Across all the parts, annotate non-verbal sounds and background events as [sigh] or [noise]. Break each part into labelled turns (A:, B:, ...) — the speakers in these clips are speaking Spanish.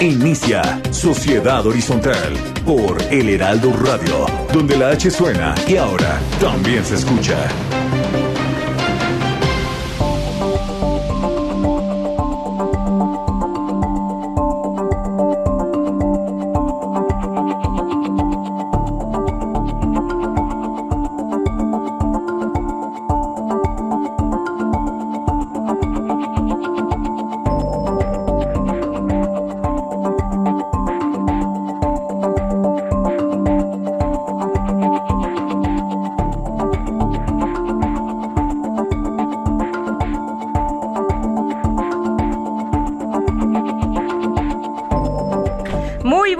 A: Inicia Sociedad Horizontal por El Heraldo Radio, donde la H suena y ahora también se escucha.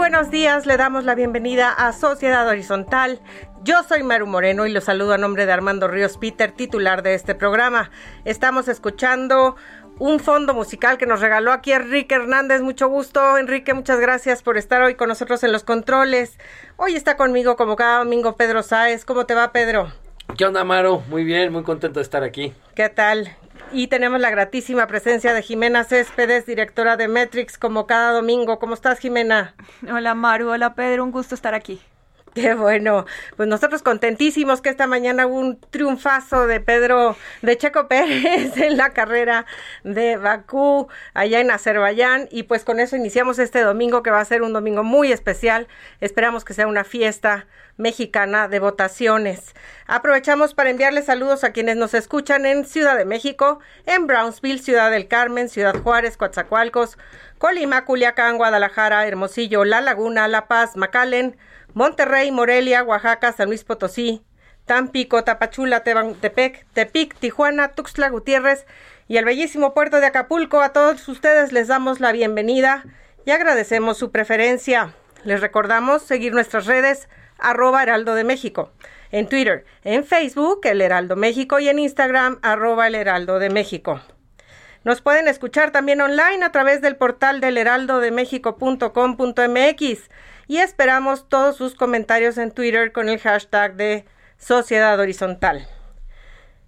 B: Buenos días, le damos la bienvenida a Sociedad Horizontal. Yo soy Maru Moreno y los saludo a nombre de Armando Ríos Peter, titular de este programa. Estamos escuchando un fondo musical que nos regaló aquí Enrique Hernández. Mucho gusto, Enrique, muchas gracias por estar hoy con nosotros en los controles. Hoy está conmigo como cada domingo Pedro Sáez. ¿Cómo te va, Pedro?
C: ¿Qué onda, Maru? Muy bien, muy contento de estar aquí.
B: ¿Qué tal? Y tenemos la gratísima presencia de Jimena Céspedes, directora de Metrix, como cada domingo. ¿Cómo estás, Jimena?
D: Hola, Maru. Hola, Pedro. Un gusto estar aquí. [laughs]
B: Qué bueno, pues nosotros contentísimos que esta mañana hubo un triunfazo de Pedro, de Checo Pérez [laughs] en la carrera de Bakú, allá en Azerbaiyán, y pues con eso iniciamos este domingo que va a ser un domingo muy especial. Esperamos que sea una fiesta mexicana de votaciones. Aprovechamos para enviarles saludos a quienes nos escuchan en Ciudad de México, en Brownsville, Ciudad del Carmen, Ciudad Juárez, Coatzacoalcos, Colima, Culiacán, Guadalajara, Hermosillo, La Laguna, La Paz, McAllen, Monterrey, Morelia, Oaxaca, San Luis Potosí, Tampico, Tapachula, Tepec, Tepic, Tijuana, Tuxtla Gutiérrez y el bellísimo puerto de Acapulco. A todos ustedes les damos la bienvenida y agradecemos su preferencia. Les recordamos seguir nuestras redes arroba Heraldo de México, en Twitter, en Facebook, El Heraldo México y en Instagram, arroba El Heraldo de México. Nos pueden escuchar también online a través del portal del heraldodemexico.com.mx y esperamos todos sus comentarios en Twitter con el hashtag de Sociedad Horizontal.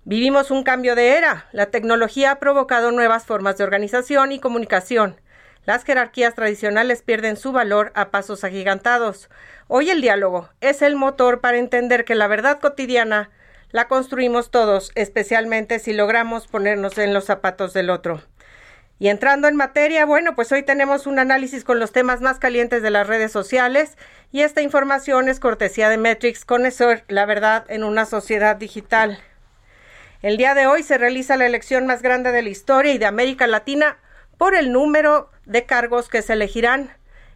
B: Vivimos un cambio de era. La tecnología ha provocado nuevas formas de organización y comunicación. Las jerarquías tradicionales pierden su valor a pasos agigantados. Hoy el diálogo es el motor para entender que la verdad cotidiana la construimos todos, especialmente si logramos ponernos en los zapatos del otro. Y entrando en materia, bueno, pues hoy tenemos un análisis con los temas más calientes de las redes sociales y esta información es cortesía de Metrix Connoisseur, la verdad en una sociedad digital. El día de hoy se realiza la elección más grande de la historia y de América Latina por el número de cargos que se elegirán.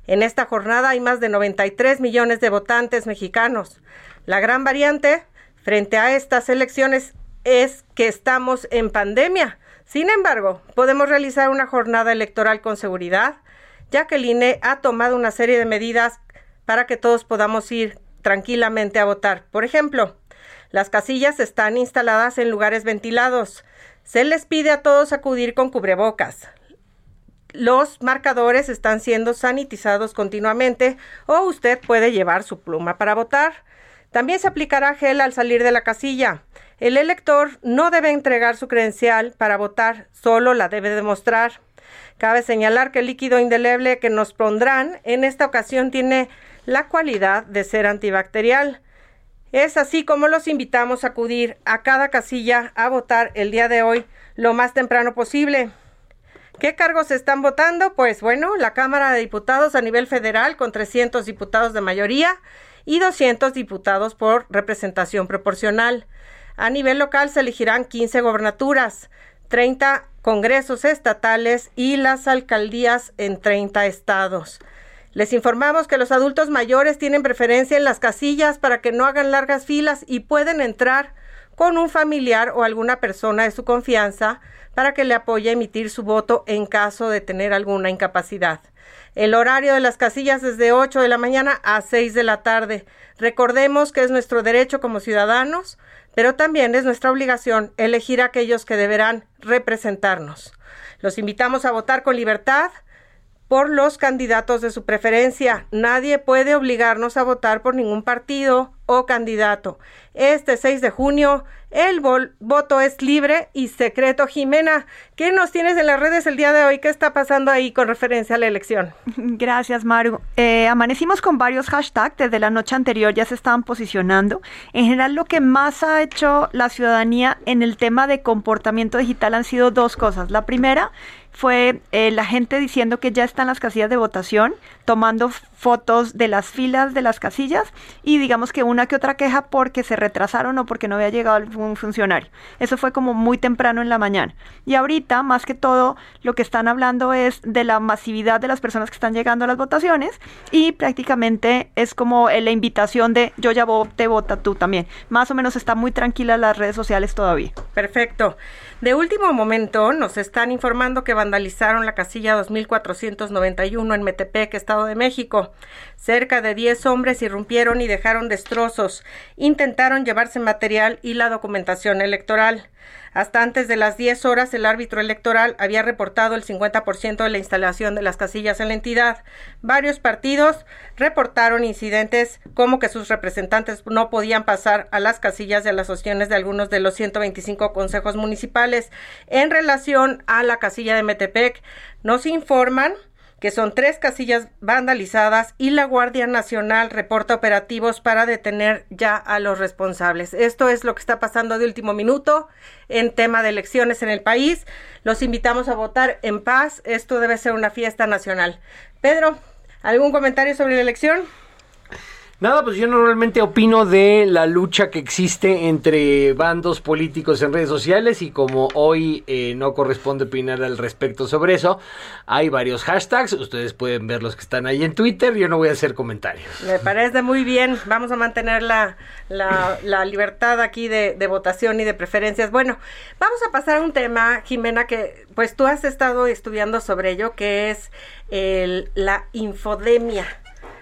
B: En esta jornada hay más de 93 millones de votantes mexicanos. La gran variante frente a estas elecciones es que estamos en pandemia. Sin embargo, podemos realizar una jornada electoral con seguridad, ya que el INE ha tomado una serie de medidas para que todos podamos ir tranquilamente a votar. Por ejemplo, las casillas están instaladas en lugares ventilados. Se les pide a todos acudir con cubrebocas. Los marcadores están siendo sanitizados continuamente o usted puede llevar su pluma para votar. También se aplicará gel al salir de la casilla. El elector no debe entregar su credencial para votar, solo la debe demostrar. Cabe señalar que el líquido indeleble que nos pondrán en esta ocasión tiene la cualidad de ser antibacterial. Es así como los invitamos a acudir a cada casilla a votar el día de hoy lo más temprano posible. ¿Qué cargos están votando? Pues bueno, la Cámara de Diputados a nivel federal con 300 diputados de mayoría y 200 diputados por representación proporcional. A nivel local se elegirán 15 gobernaturas, 30 congresos estatales y las alcaldías en 30 estados. Les informamos que los adultos mayores tienen preferencia en las casillas para que no hagan largas filas y pueden entrar con un familiar o alguna persona de su confianza para que le apoye a emitir su voto en caso de tener alguna incapacidad. El horario de las casillas es de 8 de la mañana a 6 de la tarde. Recordemos que es nuestro derecho como ciudadanos, pero también es nuestra obligación elegir a aquellos que deberán representarnos. Los invitamos a votar con libertad por los candidatos de su preferencia. Nadie puede obligarnos a votar por ningún partido o candidato. Este 6 de junio el voto es libre y secreto. Jimena, ¿qué nos tienes en las redes el día de hoy? ¿Qué está pasando ahí con referencia a la elección? [laughs]
D: Gracias, Maru. Eh, amanecimos con varios hashtags. Desde la noche anterior ya se estaban posicionando. En general, lo que más ha hecho la ciudadanía en el tema de comportamiento digital han sido dos cosas. La primera fue eh, la gente diciendo que ya están las casillas de votación, tomando fotos de las filas de las casillas y digamos que una que otra queja porque se retrasaron o porque no había llegado un funcionario. Eso fue como muy temprano en la mañana. Y ahorita, más que todo, lo que están hablando es de la masividad de las personas que están llegando a las votaciones y prácticamente es como la invitación de yo ya voté, vota tú también. Más o menos está muy tranquila las redes sociales todavía.
B: Perfecto. De último momento nos están informando que vandalizaron la casilla 2491 en Metepec, Estado de México. Cerca de 10 hombres irrumpieron y dejaron destrozos. Intentaron llevarse material y la documentación electoral. Hasta antes de las 10 horas, el árbitro electoral había reportado el 50% de la instalación de las casillas en la entidad. Varios partidos reportaron incidentes como que sus representantes no podían pasar a las casillas de las opciones de algunos de los 125 consejos municipales. En relación a la casilla de Metepec, nos informan que son tres casillas vandalizadas y la Guardia Nacional reporta operativos para detener ya a los responsables. Esto es lo que está pasando de último minuto en tema de elecciones en el país. Los invitamos a votar en paz. Esto debe ser una fiesta nacional. Pedro, ¿algún comentario sobre la elección?
C: Nada, pues yo normalmente opino de la lucha que existe entre bandos políticos en redes sociales y como hoy eh, no corresponde opinar al respecto sobre eso, hay varios hashtags, ustedes pueden ver los que están ahí en Twitter, yo no voy a hacer comentarios.
B: Me parece muy bien, vamos a mantener la, la, libertad aquí de, votación y de preferencias. Bueno, vamos a pasar a un tema, Jimena, que pues tú has estado estudiando sobre ello, que es el, la infodemia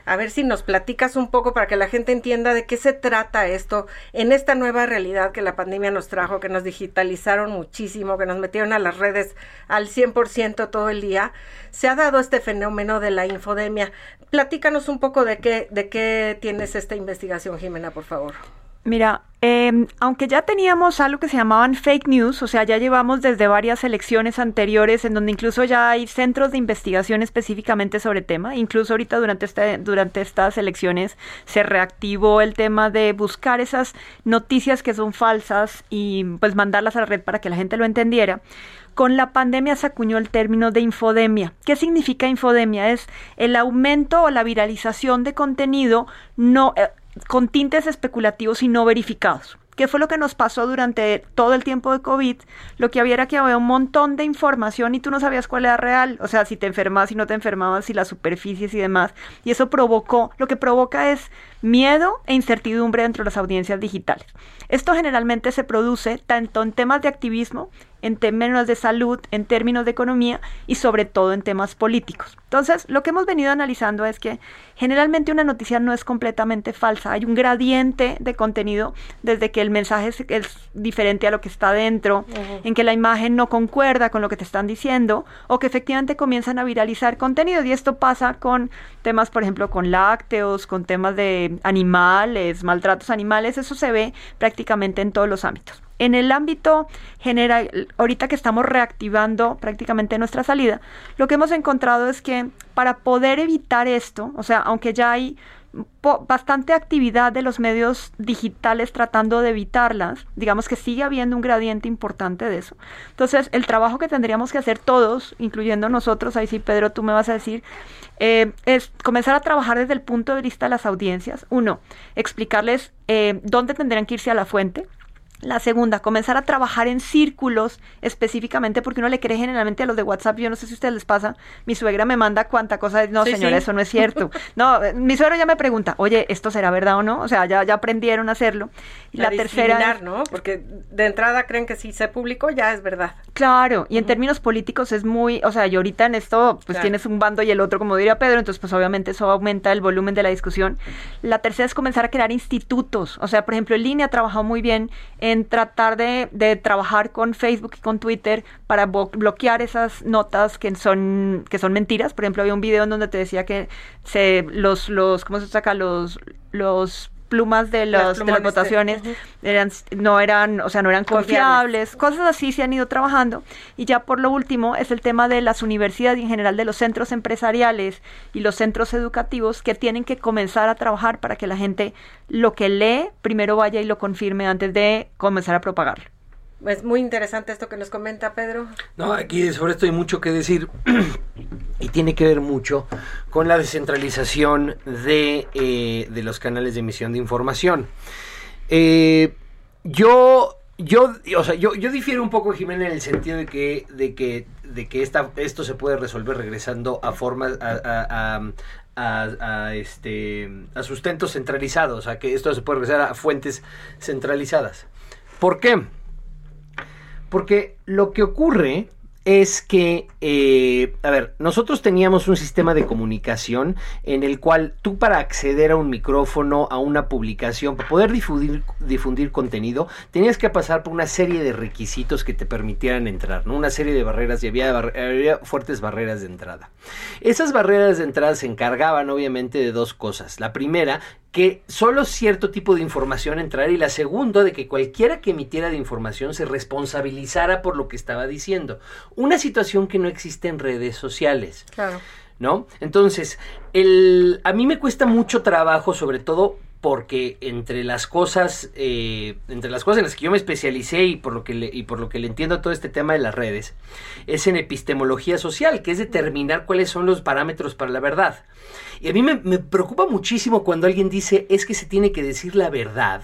B: a ver si nos platicas un poco para que la gente entienda de qué se trata esto en esta nueva realidad que la pandemia nos trajo, que nos digitalizaron muchísimo, que nos metieron a las redes al 100% todo el día. Se ha dado este fenómeno de la infodemia. Platícanos un poco de qué, de qué tienes esta investigación, Jimena, por favor.
D: Mira, em, aunque ya teníamos algo que se llamaban fake news, o sea, ya llevamos desde varias elecciones anteriores en donde incluso ya hay centros de investigación específicamente sobre tema, incluso ahorita durante, este, durante estas elecciones se reactivó el tema de buscar esas noticias que son falsas y pues mandarlas a la red para que la gente lo entendiera. Con la pandemia se acuñó el término de infodemia. ¿Qué significa infodemia? Es el aumento o la viralización de contenido no, eh, con tintes especulativos y no verificados. ¿Qué fue lo que nos pasó durante todo el tiempo de COVID? Lo que había era que había un montón de información y tú no sabías cuál era real. O sea, si te enfermabas, si no te enfermabas, si las superficies y demás. Y eso provocó, lo que provoca es miedo e incertidumbre dentro de las audiencias digitales. Esto generalmente se produce tanto en temas de activismo en términos de salud, en términos de economía y sobre todo en temas políticos. Entonces, lo que hemos venido analizando es que generalmente una noticia no es completamente falsa, hay un gradiente de contenido desde que el mensaje es, diferente a lo que está dentro, en que la imagen no concuerda con lo que te están diciendo o que efectivamente comienzan a viralizar contenido y esto pasa con temas, por ejemplo, con lácteos, con temas de animales, maltratos animales, eso se ve prácticamente en todos los ámbitos. En el ámbito general, ahorita que estamos reactivando prácticamente nuestra salida, lo que hemos encontrado es que para poder evitar esto, o sea, aunque ya hay bastante actividad de los medios digitales tratando de evitarlas. Digamos que sigue habiendo un gradiente importante de eso. Entonces, el trabajo que tendríamos que hacer todos, incluyendo nosotros, ahí sí, Pedro, tú me vas a decir, eh, es comenzar a trabajar desde el punto de vista de las audiencias. Uno, explicarles eh, dónde tendrían que irse a la fuente. La segunda, comenzar a trabajar en círculos específicamente porque uno le cree generalmente a los de WhatsApp. Yo no sé si a ustedes les pasa. Mi suegra me manda cuánta cosa. No, señora, eso no es cierto. [laughs] No, mi suegro ya me pregunta, oye, ¿esto será verdad o no? O sea, ya, ya aprendieron a hacerlo.
B: Y la tercera. ¿no? Porque de entrada creen que si se publicó ya es verdad.
D: Claro, y en términos políticos es muy. O sea, y ahorita en esto, pues tienes un bando y el otro, como diría Pedro, entonces, pues obviamente eso aumenta el volumen de la discusión. La tercera es comenzar a crear institutos. O sea, por ejemplo, en línea ha trabajado muy bien en tratar de, de, trabajar con Facebook y con Twitter para bloquear esas notas que son, que son mentiras. Por ejemplo, había un video en donde te decía que se, los, los, ¿cómo se saca? Los, los plumas de, las votaciones eran, no eran, o sea, no eran confiables. Cosas así se han ido trabajando. Y ya por lo último es el tema de las universidades y en general de los centros empresariales y los centros educativos que tienen que comenzar a trabajar para que la gente lo que lee primero vaya y lo confirme antes de comenzar a propagarlo.
B: Es muy interesante esto que nos comenta Pedro.
C: No, aquí sobre esto hay mucho que decir [clears throat] y tiene que ver mucho con la descentralización de, eh, de los canales de emisión de información. Eh, yo, yo, o sea, yo, yo difiero un poco, Jimena, en el sentido de que, de que, de que esta, esto se puede resolver regresando a formas, a, a, este, a sustentos centralizados, a que esto se puede regresar a fuentes centralizadas. ¿Por qué? Porque lo que ocurre es que, eh, a ver, nosotros teníamos un sistema de comunicación en el cual tú para acceder a un micrófono, a una publicación, para poder difundir, contenido, tenías que pasar por una serie de requisitos que te permitieran entrar, ¿no? Una serie de barreras y había fuertes barreras de entrada. Esas barreras de entrada se encargaban obviamente de dos cosas. La primera que solo cierto tipo de información entrara y la segunda de que cualquiera que emitiera de información se responsabilizara por lo que estaba diciendo. Una situación que no existe en redes sociales.
B: Claro.
C: ¿No? Entonces, el, a mí me cuesta mucho trabajo, sobre todo porque entre las cosas, eh, entre las cosas en las que yo me especialicé y por lo que le, y por lo que le entiendo a todo este tema de las redes, es en epistemología social, que es determinar cuáles son los parámetros para la verdad. Y a mí me, preocupa muchísimo cuando alguien dice es que se tiene que decir la verdad,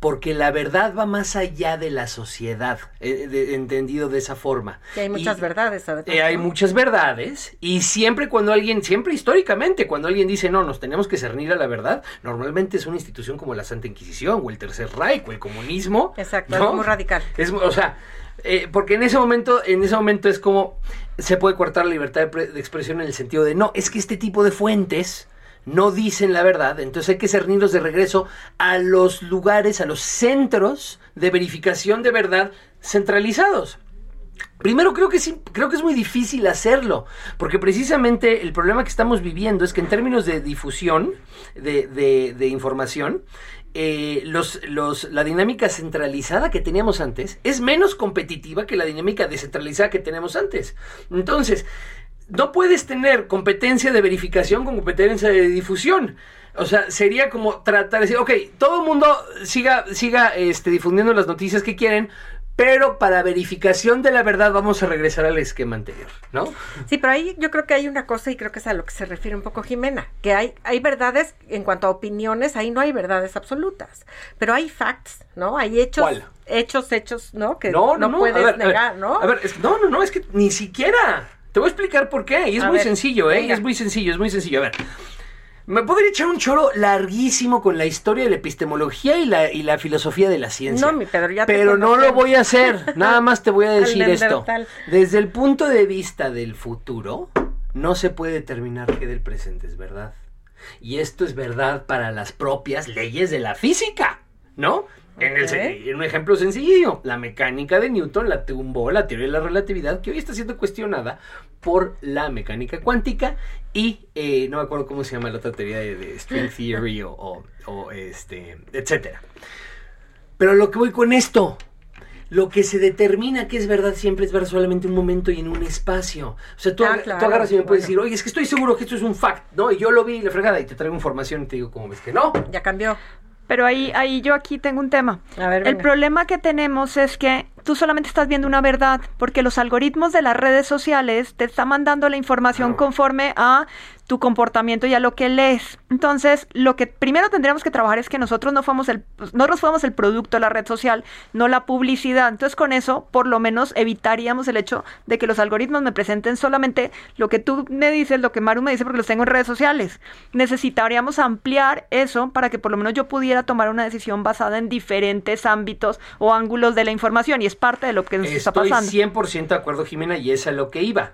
C: porque la verdad va más allá de la sociedad, eh, entendido de esa forma.
B: Y hay muchas verdades.
C: Eh, hay muchas verdades, y siempre cuando alguien, siempre históricamente, cuando alguien dice, no, nos tenemos que cernir a la verdad, normalmente es una institución como la Santa Inquisición, o el Tercer Reich, o el comunismo.
B: Exacto, es muy radical.
C: Es, o sea, eh, porque en ese momento, en ese momento es como se puede cortar la libertad de, expresión en el sentido de no, es que este tipo de fuentes no dicen la verdad, entonces hay que cernirlos de regreso a los lugares, a los centros de verificación de verdad centralizados. Primero creo que sí, creo que es muy difícil hacerlo, porque precisamente el problema que estamos viviendo es que en términos de difusión de, de información, eh, la dinámica centralizada que teníamos antes es menos competitiva que la dinámica descentralizada que tenemos antes. Entonces, no puedes tener competencia de verificación con competencia de difusión. O sea, sería como tratar de decir, ok, todo el mundo siga, siga este, difundiendo las noticias que quieren, pero para verificación de la verdad vamos a regresar al esquema anterior, ¿no?
B: Sí, pero ahí yo creo que hay una cosa y creo que es a lo que se refiere un poco Jimena, que hay, hay verdades en cuanto a opiniones, ahí no hay verdades absolutas, pero hay facts, ¿no? Hay hechos, hechos, hechos, ¿no? Que no, puedes negar, ¿no?
C: A ver, no, no, no, es que ni siquiera. Te voy a explicar por qué, y es muy sencillo, ¿eh? Es muy sencillo, es muy sencillo. A ver, me podría echar un choro larguísimo con la historia de la epistemología y la, y la filosofía de la ciencia.
B: No, mi Pedro, ya
C: Pero no lo voy a hacer. [laughs] Nada más te voy a decir esto. Desde el punto de vista del futuro, no se puede determinar qué del presente es verdad. Y esto es verdad para las propias leyes de la física, ¿no? En, un ejemplo sencillo, la mecánica de Newton la tumbó la teoría de la relatividad que hoy está siendo cuestionada por la mecánica cuántica y eh, no me acuerdo cómo se llama la otra teoría de, string [laughs] theory o, o, este, etcétera. Pero lo que voy con esto, lo que se determina que es verdad siempre es ver solamente un momento y en un espacio. O sea, tú,
B: Ah, claro,
C: tú agarras y me
B: bueno.
C: puedes decir, oye, es que estoy seguro que esto es un fact, ¿no? Y yo lo vi, la fregada, y te traigo información y te digo, ¿cómo ves que no?
B: Ya cambió.
D: Pero ahí, ahí yo aquí tengo un tema.
B: A ver,
D: El problema que tenemos es que tú solamente estás viendo una verdad, porque los algoritmos de las redes sociales te están mandando la información conforme a tu comportamiento y a lo que lees. Entonces, lo que primero tendríamos que trabajar es que nosotros no fuéramos el, pues, nosotros fuéramos el producto de la red social, no la publicidad. Entonces, con eso, por lo menos evitaríamos el hecho de que los algoritmos me presenten solamente lo que tú me dices, lo que Maru me dice, porque los tengo en redes sociales. Necesitaríamos ampliar eso para que por lo menos yo pudiera tomar una decisión basada en diferentes ámbitos o ángulos de la información y es parte de lo que nos está
C: Estoy
D: pasando.
C: 100% de acuerdo, Jimena, y es a lo que iba.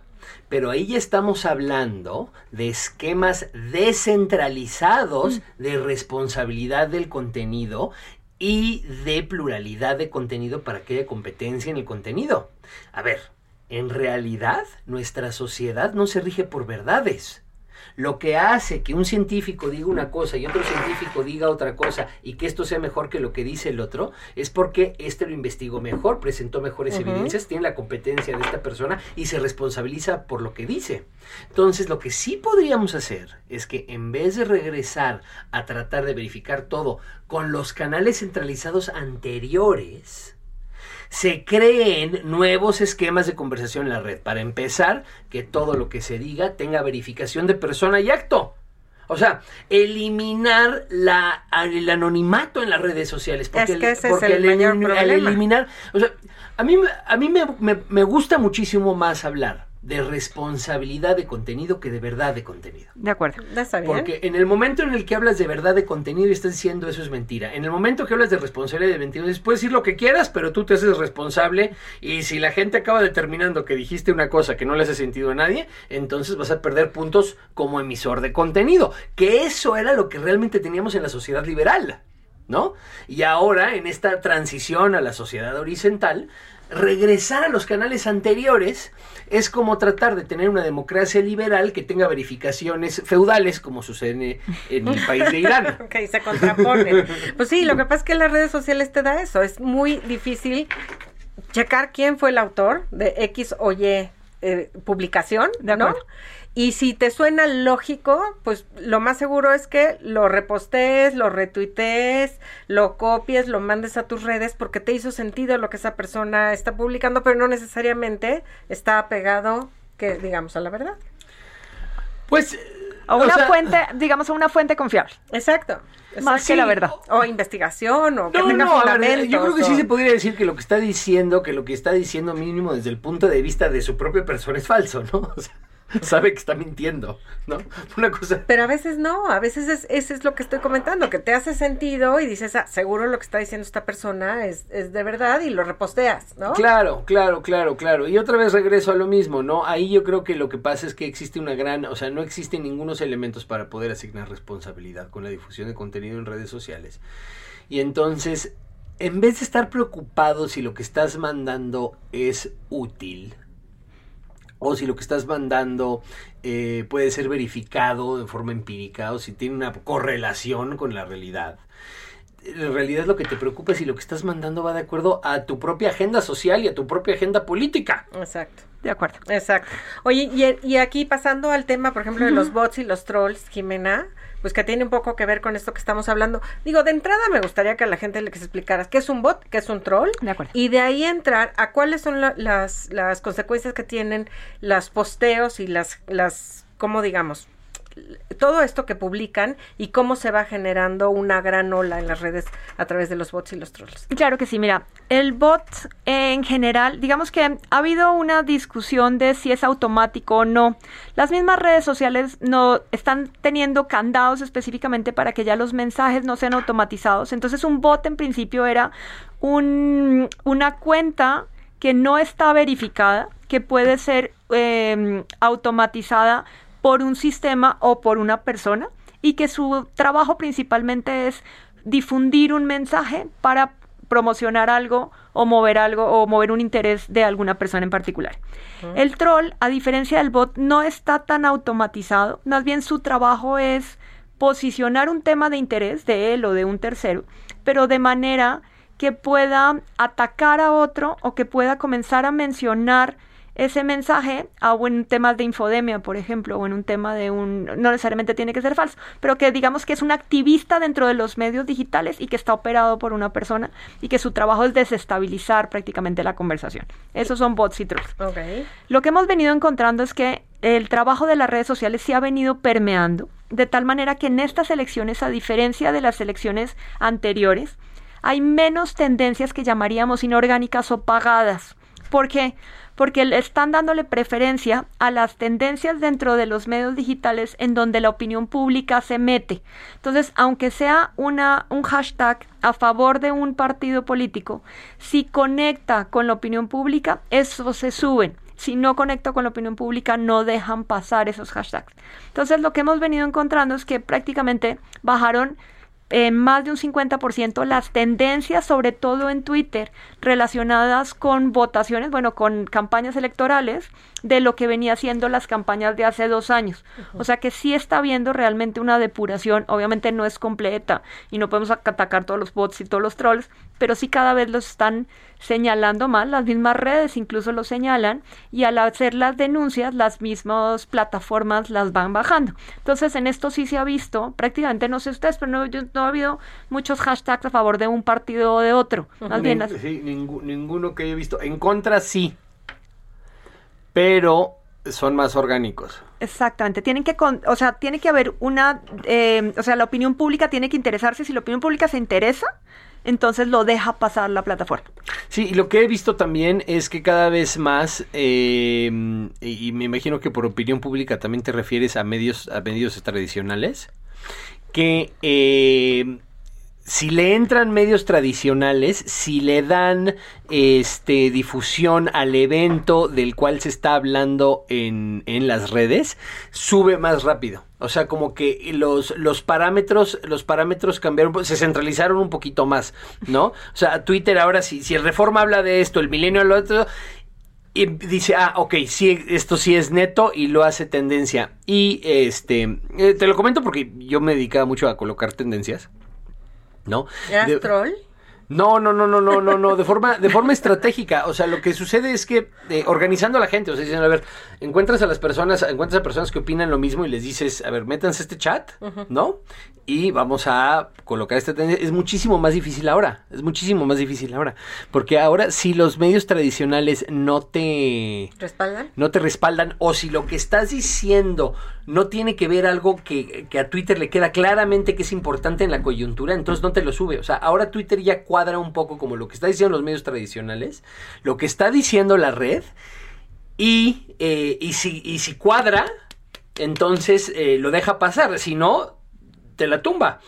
C: Pero ahí ya estamos hablando de esquemas descentralizados de responsabilidad del contenido y de pluralidad de contenido para que haya competencia en el contenido. A ver, en realidad nuestra sociedad no se rige por verdades. Lo que hace que un científico diga una cosa y otro científico diga otra cosa y que esto sea mejor que lo que dice el otro es porque este lo investigó mejor, presentó mejores evidencias, tiene la competencia de esta persona y se responsabiliza por lo que dice. Entonces, lo que sí podríamos hacer es que en vez de regresar a tratar de verificar todo con los canales centralizados anteriores, se creen nuevos esquemas de conversación en la red. Para empezar, que todo lo que se diga tenga verificación de persona y acto. O sea, eliminar la, el anonimato en las redes sociales.
B: Es
C: el-
B: que ese es
C: porque
B: el mayor problema.
C: eliminar, o sea, a mí, a mí me, me- me gusta muchísimo más hablar de responsabilidad de contenido que de verdad de contenido.
D: De acuerdo.
B: Está bien.
C: Porque en el momento en el que hablas de verdad de contenido y estás diciendo eso es mentira. En el momento que hablas de responsabilidad de mentira, dices, puedes decir lo que quieras, pero tú te haces responsable. Y si la gente acaba determinando que dijiste una cosa que no le hace sentido a nadie, entonces vas a perder puntos como emisor de contenido. Que eso era lo que realmente teníamos en la sociedad liberal. ¿No? Y ahora, en esta transición a la sociedad horizontal, regresar a los canales anteriores es como tratar de tener una democracia liberal que tenga verificaciones feudales, como sucede en el país de Irán. [laughs]
B: Ok, se contraponen. Pues sí, lo que pasa es que las redes sociales te da eso. Es muy difícil checar quién fue el autor de X o Y eh, publicación,
D: De
B: ¿no? Y si te suena lógico, pues lo más seguro es que lo repostees, lo retuitees, lo copies, lo mandes a tus redes porque te hizo sentido lo que esa persona está publicando, pero no necesariamente está apegado, que digamos, a la verdad.
C: Pues.
D: A
C: o
D: una
C: sea,
D: fuente, digamos, a una fuente confiable.
B: Exacto.
D: Más que la verdad.
B: O investigación, o que
C: No,
B: tenga
C: no, ver, yo creo que sí se podría decir que lo que está diciendo, que lo que está diciendo mínimo desde el punto de vista de su propia persona es falso, ¿no? [laughs] O sea, [laughs] sabe que está mintiendo, ¿no? Una cosa.
B: Pero a veces no, a veces es, ese es lo que estoy comentando, que te hace sentido y dices, ah, seguro lo que está diciendo esta persona es, es de verdad y lo reposteas, ¿no?
C: Claro, claro, claro, claro. Y otra vez regreso a lo mismo, ¿no? Ahí yo creo que lo que pasa es que existe una gran, o sea, no existen ningunos elementos para poder asignar responsabilidad con la difusión de contenido en redes sociales. Y entonces, en vez de estar preocupado si lo que estás mandando es útil, o si lo que estás mandando eh, puede ser verificado de forma empírica, o si tiene una correlación con la realidad en realidad lo que te preocupa es si lo que estás mandando va de acuerdo a tu propia agenda social y a tu propia agenda política.
B: Exacto.
D: De acuerdo.
B: Exacto. Oye, y, y aquí pasando al tema, por ejemplo, de los bots y los trolls, Jimena, pues que tiene un poco que ver con esto que estamos hablando. Digo, de entrada me gustaría que a la gente le explicaras qué es un bot, qué es un troll,
D: De acuerdo.
B: y de ahí entrar a cuáles son la- las, las consecuencias que tienen los posteos y las, las, ¿cómo digamos? Todo esto que publican y cómo se va generando una gran ola en las redes a través de los bots y los trolls.
D: Claro que sí, mira, el bot en general, digamos que ha habido una discusión de si es automático o no. Las mismas redes sociales no están teniendo candados específicamente para que ya los mensajes no sean automatizados. Entonces un bot en principio era un, una cuenta que no está verificada, que puede ser eh, automatizada por un sistema o por una persona y que su trabajo principalmente es difundir un mensaje para promocionar algo o mover algo o mover un interés de alguna persona en particular. El troll, a diferencia del bot, no está tan automatizado, más bien su trabajo es posicionar un tema de interés de él o de un tercero, pero de manera que pueda atacar a otro o que pueda comenzar a mencionar ese mensaje a un tema de infodemia, por ejemplo, o en un tema de un, no necesariamente tiene que ser falso, pero que digamos que es un activista dentro de los medios digitales y que está operado por una persona y que su trabajo es desestabilizar prácticamente la conversación. Esos son bots y trolls. Lo que hemos venido encontrando es que el trabajo de las redes sociales se ha venido permeando, de tal manera que en estas elecciones, a diferencia de las elecciones anteriores, hay menos tendencias que llamaríamos inorgánicas o pagadas. ¿Por qué? porque están dándole preferencia a las tendencias dentro de los medios digitales en donde la opinión pública se mete. Entonces, aunque sea una, un hashtag a favor de un partido político, si conecta con la opinión pública, eso se suben. Si no conecta con la opinión pública, no dejan pasar esos hashtags. Entonces, lo que hemos venido encontrando es que prácticamente bajaron en más de un 50% las tendencias, sobre todo en Twitter, relacionadas con votaciones, bueno, con campañas electorales, de lo que venía siendo las campañas de hace dos años. O sea que sí está habiendo realmente una depuración, obviamente no es completa y no podemos atacar todos los bots y todos los trolls, pero sí cada vez los están señalando más, las mismas redes incluso lo señalan y al hacer las denuncias las mismas plataformas las van bajando. Entonces en esto sí se ha visto, prácticamente no sé ustedes, pero no, no ha habido muchos hashtags a favor de un partido o de otro. Más bien,
C: sí, ninguno que haya visto. En contra sí pero son más orgánicos.
D: Exactamente, tienen que, o sea, tiene que haber una, eh, o sea, la opinión pública tiene que interesarse, si la opinión pública se interesa, entonces lo deja pasar la plataforma.
C: Sí, y lo que he visto también es que cada vez más, eh, y me imagino que por opinión pública también te refieres a medios, a medios tradicionales, que eh, si le entran medios tradicionales, si le dan este difusión al evento del cual se está hablando en, en las redes, sube más rápido. O sea, como que los, los parámetros, los parámetros cambiaron, se centralizaron un poquito más, ¿no? O sea, Twitter ahora si, si el Reforma habla de esto, el Milenio lo otro, y dice, ah, ok, sí, esto sí es neto y lo hace tendencia. Y este, eh, te lo comento porque yo me dedicaba mucho a colocar tendencias. ¿No?
B: ¿Eras troll?
C: No, no, no, no, no, no, no, de forma, de forma estratégica. O sea, lo que sucede es que eh, organizando a la gente, o sea, diciendo, a ver, encuentras a las personas, encuentras a personas que opinan lo mismo y les dices, a ver, métanse este chat, ¿no? Y vamos a colocar esta tendencia. Es muchísimo más difícil ahora, es muchísimo más difícil ahora. Porque ahora, si los medios tradicionales no te...
B: ¿Respaldan?
C: No te respaldan, o si lo que estás diciendo no tiene que ver algo que, que a Twitter le queda claramente que es importante en la coyuntura, entonces no te lo sube. O sea, ahora Twitter ya cuadra un poco como lo que está diciendo los medios tradicionales, lo que está diciendo la red, y, eh, y, si, y si cuadra, entonces eh, lo deja pasar, si no, te la tumba.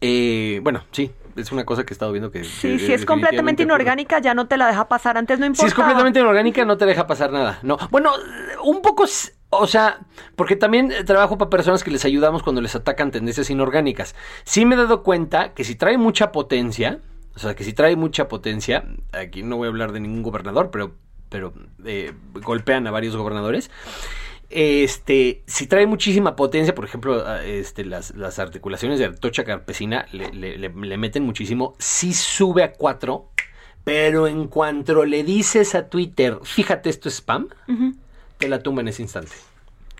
C: Eh, bueno, sí, es una cosa que he estado viendo que...
D: Sí, si es completamente inorgánica ya no te la deja pasar, antes no importa.
C: Si es completamente inorgánica no te deja pasar nada, no. Bueno, un poco o sea, porque también trabajo para personas que les ayudamos cuando les atacan tendencias inorgánicas. Sí me he dado cuenta que si trae mucha potencia, o sea, que si trae mucha potencia, aquí no voy a hablar de ningún gobernador, pero, pero eh, golpean a varios gobernadores. Este, si trae muchísima potencia, por ejemplo, este, las, las articulaciones de Tocha Carpesina le, le, meten muchísimo. Si sube a 4, pero en cuanto le dices a Twitter, fíjate, esto es spam, te la tumba en ese instante.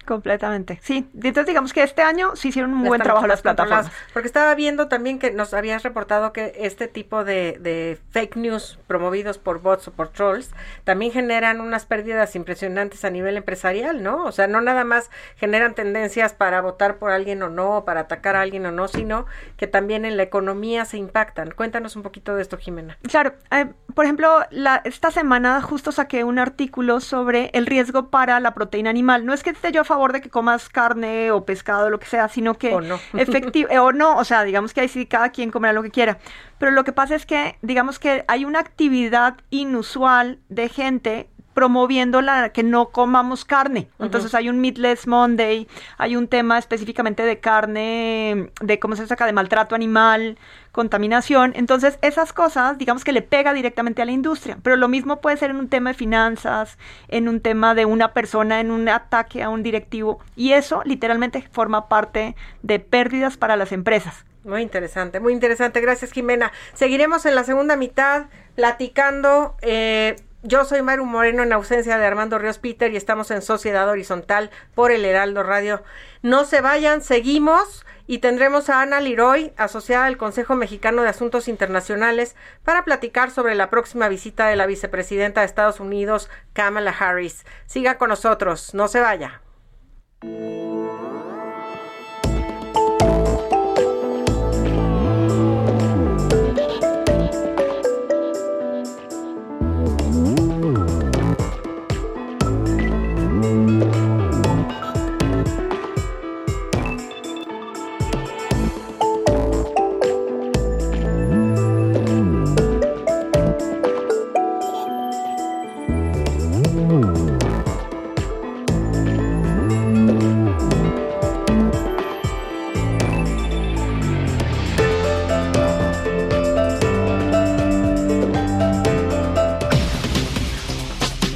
D: Completamente. Sí, entonces digamos que este año sí hicieron un buen trabajo las plataformas.
B: Porque estaba viendo también que nos habías reportado que este tipo de, de, fake news promovidos por bots o por trolls también generan unas pérdidas impresionantes a nivel empresarial, ¿no? O sea, no nada más generan tendencias para votar por alguien o no, para atacar a alguien o no, sino que también en la economía se impactan. Cuéntanos un poquito de esto, Jimena.
D: Claro, eh, por ejemplo, la, esta semana justo saqué un artículo sobre el riesgo para la proteína animal. No es que esté yo a favor de que comas carne o pescado, o lo que sea, sino que
B: o no. [laughs]
D: efectivo, o no, o sea, digamos que ahí sí cada quien comerá lo que quiera. Pero lo que pasa es que, digamos que hay una actividad inusual de gente promoviendo la que no comamos carne. Entonces hay un Meatless Monday, hay un tema específicamente de carne, de cómo se saca de maltrato animal, contaminación. Entonces esas cosas, digamos que le pega directamente a la industria. Pero lo mismo puede ser en un tema de finanzas, en un tema de una persona, en un ataque a un directivo. Y eso literalmente forma parte de pérdidas para las empresas
B: Muy interesante, muy interesante. Gracias, Jimena. Seguiremos en la segunda mitad platicando. Eh, yo soy Maru Moreno en ausencia de Armando Ríos Peter y estamos en Sociedad Horizontal por el Heraldo Radio. No se vayan, seguimos y tendremos a Ana Liroy, asociada al Consejo Mexicano de Asuntos Internacionales, para platicar sobre la próxima visita de la vicepresidenta de Estados Unidos, Kamala Harris. Siga con nosotros, no se vaya.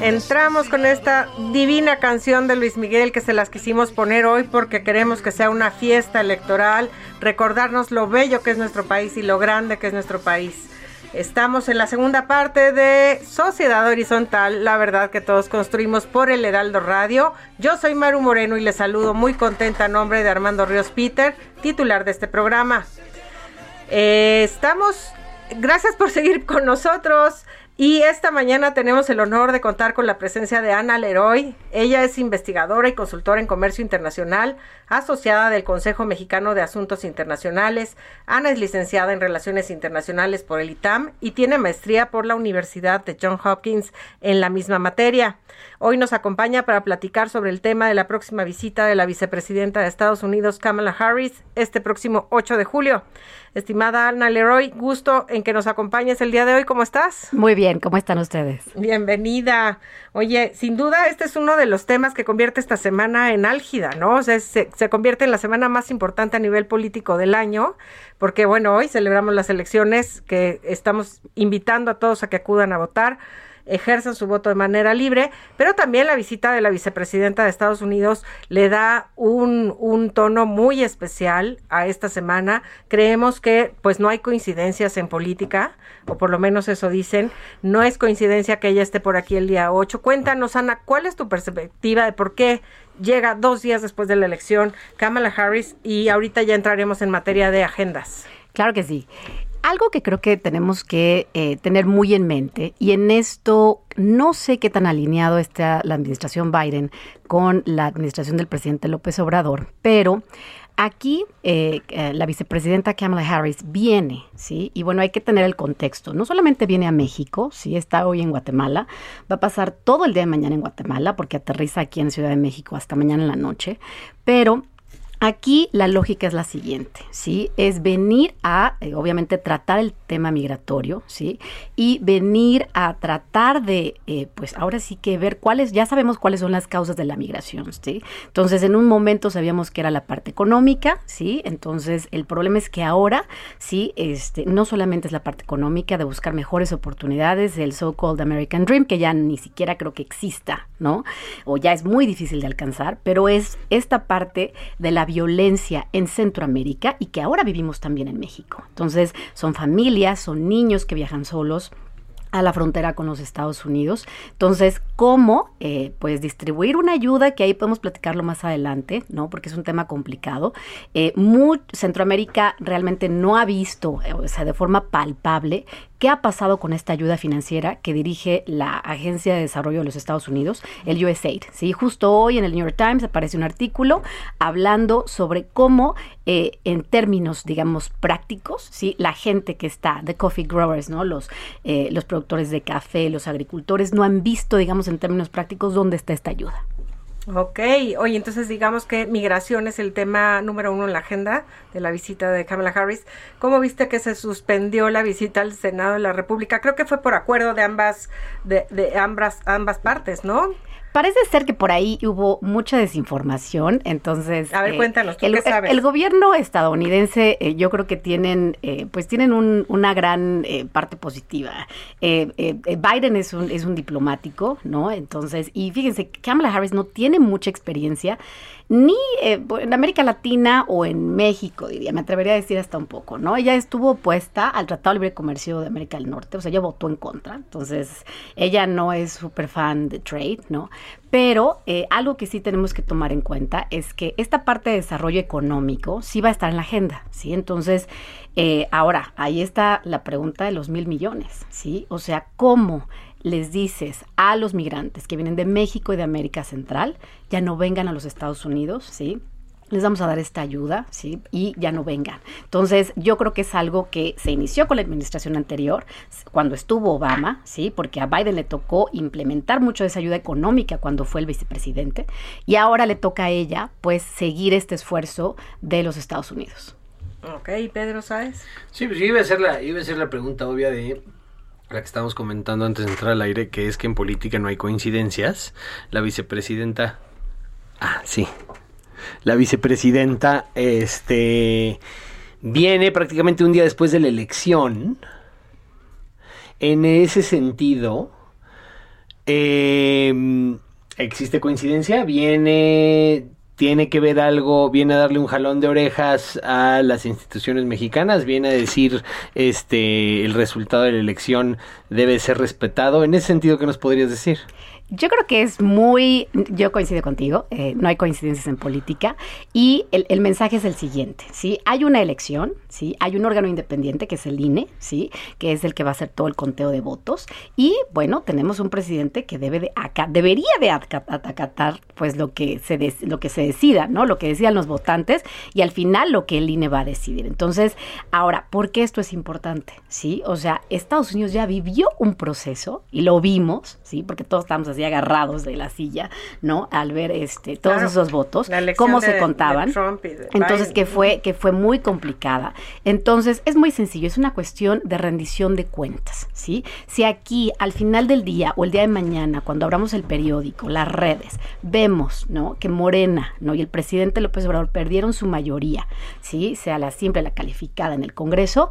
B: Entramos con esta divina canción de Luis Miguel que se las quisimos poner hoy porque queremos que sea una fiesta electoral, recordarnos lo bello que es nuestro país y lo grande que es nuestro país. Estamos en la segunda parte de Sociedad Horizontal, la verdad que todos construimos por el Heraldo Radio. Yo soy Maru Moreno y les saludo muy contenta a nombre de Armando Ríos Peter, titular de este programa. Eh, estamos, gracias por seguir con nosotros. Y esta mañana tenemos el honor de contar con la presencia de Ana Leroy. Ella es investigadora y consultora en comercio internacional, asociada del Consejo Mexicano de Asuntos Internacionales. Ana es licenciada en Relaciones Internacionales por el ITAM y tiene maestría por la Universidad de Johns Hopkins en la misma materia. Hoy nos acompaña para platicar sobre el tema de la próxima visita de la vicepresidenta de Estados Unidos, Kamala Harris, este próximo 8 de julio. Estimada Ana Leroy, gusto en que nos acompañes el día de hoy. ¿Cómo estás?
E: Muy bien, ¿cómo están ustedes?
B: Bienvenida. Oye, sin duda este es uno de los temas que convierte esta semana en álgida, ¿no? O sea, se, se convierte en la semana más importante a nivel político del año, porque bueno, hoy celebramos las elecciones que estamos invitando a todos a que acudan a votar ejerzan su voto de manera libre, pero también la visita de la vicepresidenta de Estados Unidos le da un, un tono muy especial a esta semana. Creemos que pues no hay coincidencias en política, o por lo menos eso dicen. No es coincidencia que ella esté por aquí el día 8. Cuéntanos, Ana, ¿cuál es tu perspectiva de por qué llega dos días después de la elección Kamala Harris? Y ahorita ya entraremos en materia de agendas.
E: Claro que sí. Algo que creo que tenemos que eh, tener muy en mente, y en esto no sé qué tan alineado está la administración Biden con la administración del presidente López Obrador, pero aquí eh, eh, la vicepresidenta Kamala Harris viene, ¿sí? Y bueno, hay que tener el contexto. No solamente viene a México, sí, está hoy en Guatemala, va a pasar todo el día de mañana en Guatemala, porque aterriza aquí en Ciudad de México hasta mañana en la noche, pero Aquí la lógica es la siguiente, ¿sí? Es venir a, eh, obviamente, tratar el tema migratorio, ¿sí? Y venir a tratar de, eh, pues ahora sí que ver cuáles, ya sabemos cuáles son las causas de la migración, ¿sí? Entonces, en un momento sabíamos que era la parte económica, ¿sí? Entonces, el problema es que ahora, ¿sí? Este, no solamente es la parte económica de buscar mejores oportunidades, el so-called American Dream, que ya ni siquiera creo que exista, ¿no? O ya es muy difícil de alcanzar, pero es esta parte de la violencia en Centroamérica y que ahora vivimos también en México. Entonces, son familias, son niños que viajan solos, a la frontera con los Estados Unidos. Entonces, ¿cómo? Eh, pues distribuir una ayuda, que ahí podemos platicarlo más adelante, ¿no? Porque es un tema complicado. Eh, Centroamérica realmente no ha visto, eh, o sea, de forma palpable, qué ha pasado con esta ayuda financiera que dirige la Agencia de Desarrollo de los Estados Unidos, el USAID. ¿sí? Justo hoy en el New York Times aparece un artículo hablando sobre cómo, en términos, digamos, prácticos, ¿sí? la gente que está, the coffee growers, ¿no? los, los productores de café, los agricultores, no han visto, digamos, en términos prácticos, dónde está esta ayuda.
B: Ok, oye, entonces digamos que migración es el tema número uno en la agenda de la visita de Kamala Harris. ¿Cómo viste que se suspendió la visita al Senado de la República? Creo que fue por acuerdo de ambas, de, de ambas, ambas partes, ¿no?
E: Parece ser que por ahí hubo mucha desinformación, entonces...
B: A ver, eh, cuéntanos, ¿tú
E: el,
B: qué sabes?
E: El, gobierno estadounidense, eh, yo creo que tienen, eh, pues tienen una gran parte positiva. Biden es un, es un diplomático, ¿no? Entonces, y fíjense, Kamala Harris no tiene mucha experiencia ni eh, en América Latina o en México, diría, me atrevería a decir hasta un poco, ¿no? Ella estuvo opuesta al Tratado de Libre Comercio de América del Norte, o sea, ella votó en contra, entonces ella no es súper fan de trade, ¿no? Pero eh, algo que sí tenemos que tomar en cuenta es que esta parte de desarrollo económico sí va a estar en la agenda, ¿sí? Entonces, eh, ahora, ahí está la pregunta de los mil millones, ¿sí? O sea, ¿cómo? Les dices a los migrantes que vienen de México y de América Central, ya no vengan a los Estados Unidos, ¿sí? les vamos a dar esta ayuda, ¿sí? Y ya no vengan. Entonces, yo creo que es algo que se inició con la administración anterior, cuando estuvo Obama, ¿sí? Porque a Biden le tocó implementar mucho de esa ayuda económica cuando fue el vicepresidente, y ahora le toca a ella, pues, seguir este esfuerzo de los Estados Unidos.
B: Ok, Pedro, ¿sabes?
C: Sí, pues yo iba a hacer la, iba a hacer la pregunta obvia de la que estábamos comentando antes de entrar al aire, que es que en política no hay coincidencias. La vicepresidenta. Ah, sí. La vicepresidenta, este. Viene prácticamente un día después de la elección. En ese sentido. Eh, ¿Existe coincidencia? Viene tiene que ver algo, viene a darle un jalón de orejas a las instituciones mexicanas, viene a decir este el resultado de la elección debe ser respetado. En ese sentido, ¿qué nos podrías decir?
E: Yo creo que es muy, yo coincido contigo, eh, no hay coincidencias en política y el, mensaje es el siguiente, ¿sí? Hay una elección, ¿sí? Hay un órgano independiente que es el INE, ¿sí? Que es el que va a hacer todo el conteo de votos y bueno, tenemos un presidente que debe de acá, debería de acatar pues lo que se lo que se decida, ¿no? Lo que decidan los votantes y al final lo que el INE va a decidir. Entonces, ahora, ¿por qué esto es importante? ¿Sí? O sea, Estados Unidos ya vivió un proceso y lo vimos, ¿sí? Porque todos estamos así agarrados de la silla, ¿no? Al ver este todos esos votos, cómo se contaban. Entonces que fue que fue muy complicada. Entonces es muy sencillo, es una cuestión de rendición de cuentas, ¿sí? Si aquí al final del día o el día de mañana cuando abramos el periódico, las redes, vemos, ¿no? Que Morena, ¿no? Y el presidente López Obrador perdieron su mayoría, ¿sí? Sea la simple, la calificada en el Congreso,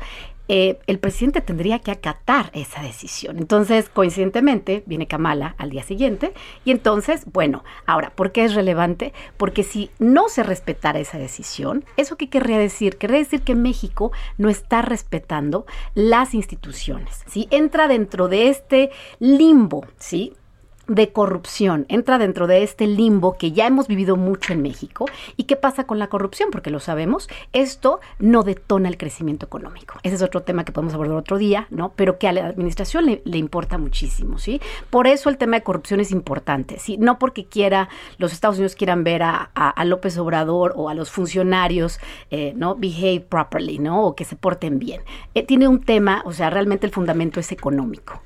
E: eh, el presidente tendría que acatar esa decisión. Entonces, coincidentemente, viene Kamala al día siguiente y entonces, bueno, ahora, ¿por qué es relevante? Porque si no se respetara esa decisión, ¿eso qué querría decir? Querría decir que México no está respetando las instituciones, ¿sí? Entra dentro de este limbo, ¿sí? De corrupción entra dentro de este limbo que ya hemos vivido mucho en México. ¿Y qué pasa con la corrupción? Porque lo sabemos, esto no detona el crecimiento económico. Ese es otro tema que podemos abordar otro día, ¿no? Pero que a la administración le, importa muchísimo, ¿sí? Por eso el tema de corrupción es importante, ¿sí? No porque quiera, los Estados Unidos quieran ver a, López Obrador o a los funcionarios, eh, ¿no? Behave properly, ¿no? O que se porten bien. Eh, tiene un tema, o sea, realmente el fundamento es económico.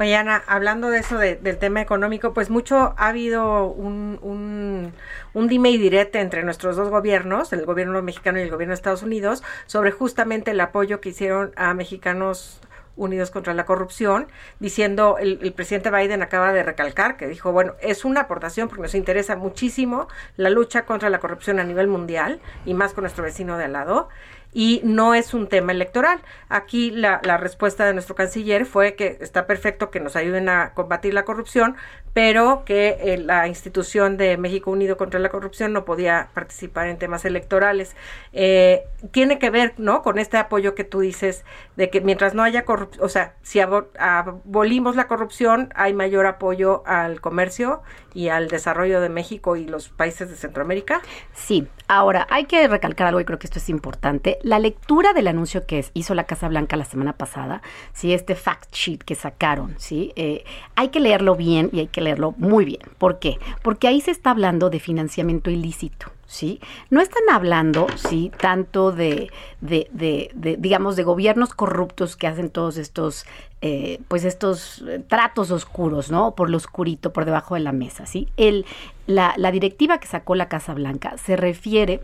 B: Oye, hablando de eso, del tema económico, pues mucho ha habido un, un, un, dime y direte entre nuestros dos gobiernos, el gobierno mexicano y el gobierno de Estados Unidos, sobre justamente el apoyo que hicieron a mexicanos Unidos contra la Corrupción, diciendo, el, presidente Biden acaba de recalcar que dijo, bueno, es una aportación porque nos interesa muchísimo la lucha contra la corrupción a nivel mundial y más con nuestro vecino de al lado. Y no es un tema electoral. Aquí la, respuesta de nuestro canciller fue que está perfecto que nos ayuden a combatir la corrupción, pero que eh, la institución de México Unido contra la Corrupción no podía participar en temas electorales. Eh, tiene que ver, ¿no? Con este apoyo que tú dices de que mientras no haya corrupción, o sea, si abolimos la corrupción, hay mayor apoyo al comercio y al desarrollo de México y los países de Centroamérica.
E: Sí, ahora hay que recalcar algo y creo que esto es importante. La lectura del anuncio que hizo la Casa Blanca la semana pasada, sí, este fact sheet que sacaron, sí, eh, hay que leerlo bien y hay que leerlo muy bien. ¿Por qué? Porque ahí se está hablando de financiamiento ilícito. ¿Sí? No están hablando, sí, tanto de, de, de, digamos, de gobiernos corruptos que hacen todos estos, eh, pues estos eh, tratos oscuros, ¿no? Por lo oscurito, por debajo de la mesa, ¿sí? El, la, la directiva que sacó la Casa Blanca se refiere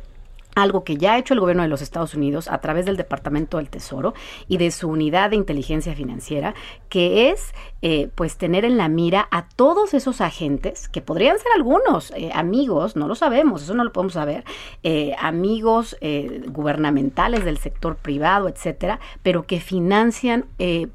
E: algo que ya ha hecho el gobierno de los Estados Unidos a través del Departamento del Tesoro y de su unidad de inteligencia financiera, que es eh, pues tener en la mira a todos esos agentes, que podrían ser algunos eh, amigos, no lo sabemos, eso no lo podemos saber, eh, amigos gubernamentales del sector privado, etcétera, pero que financian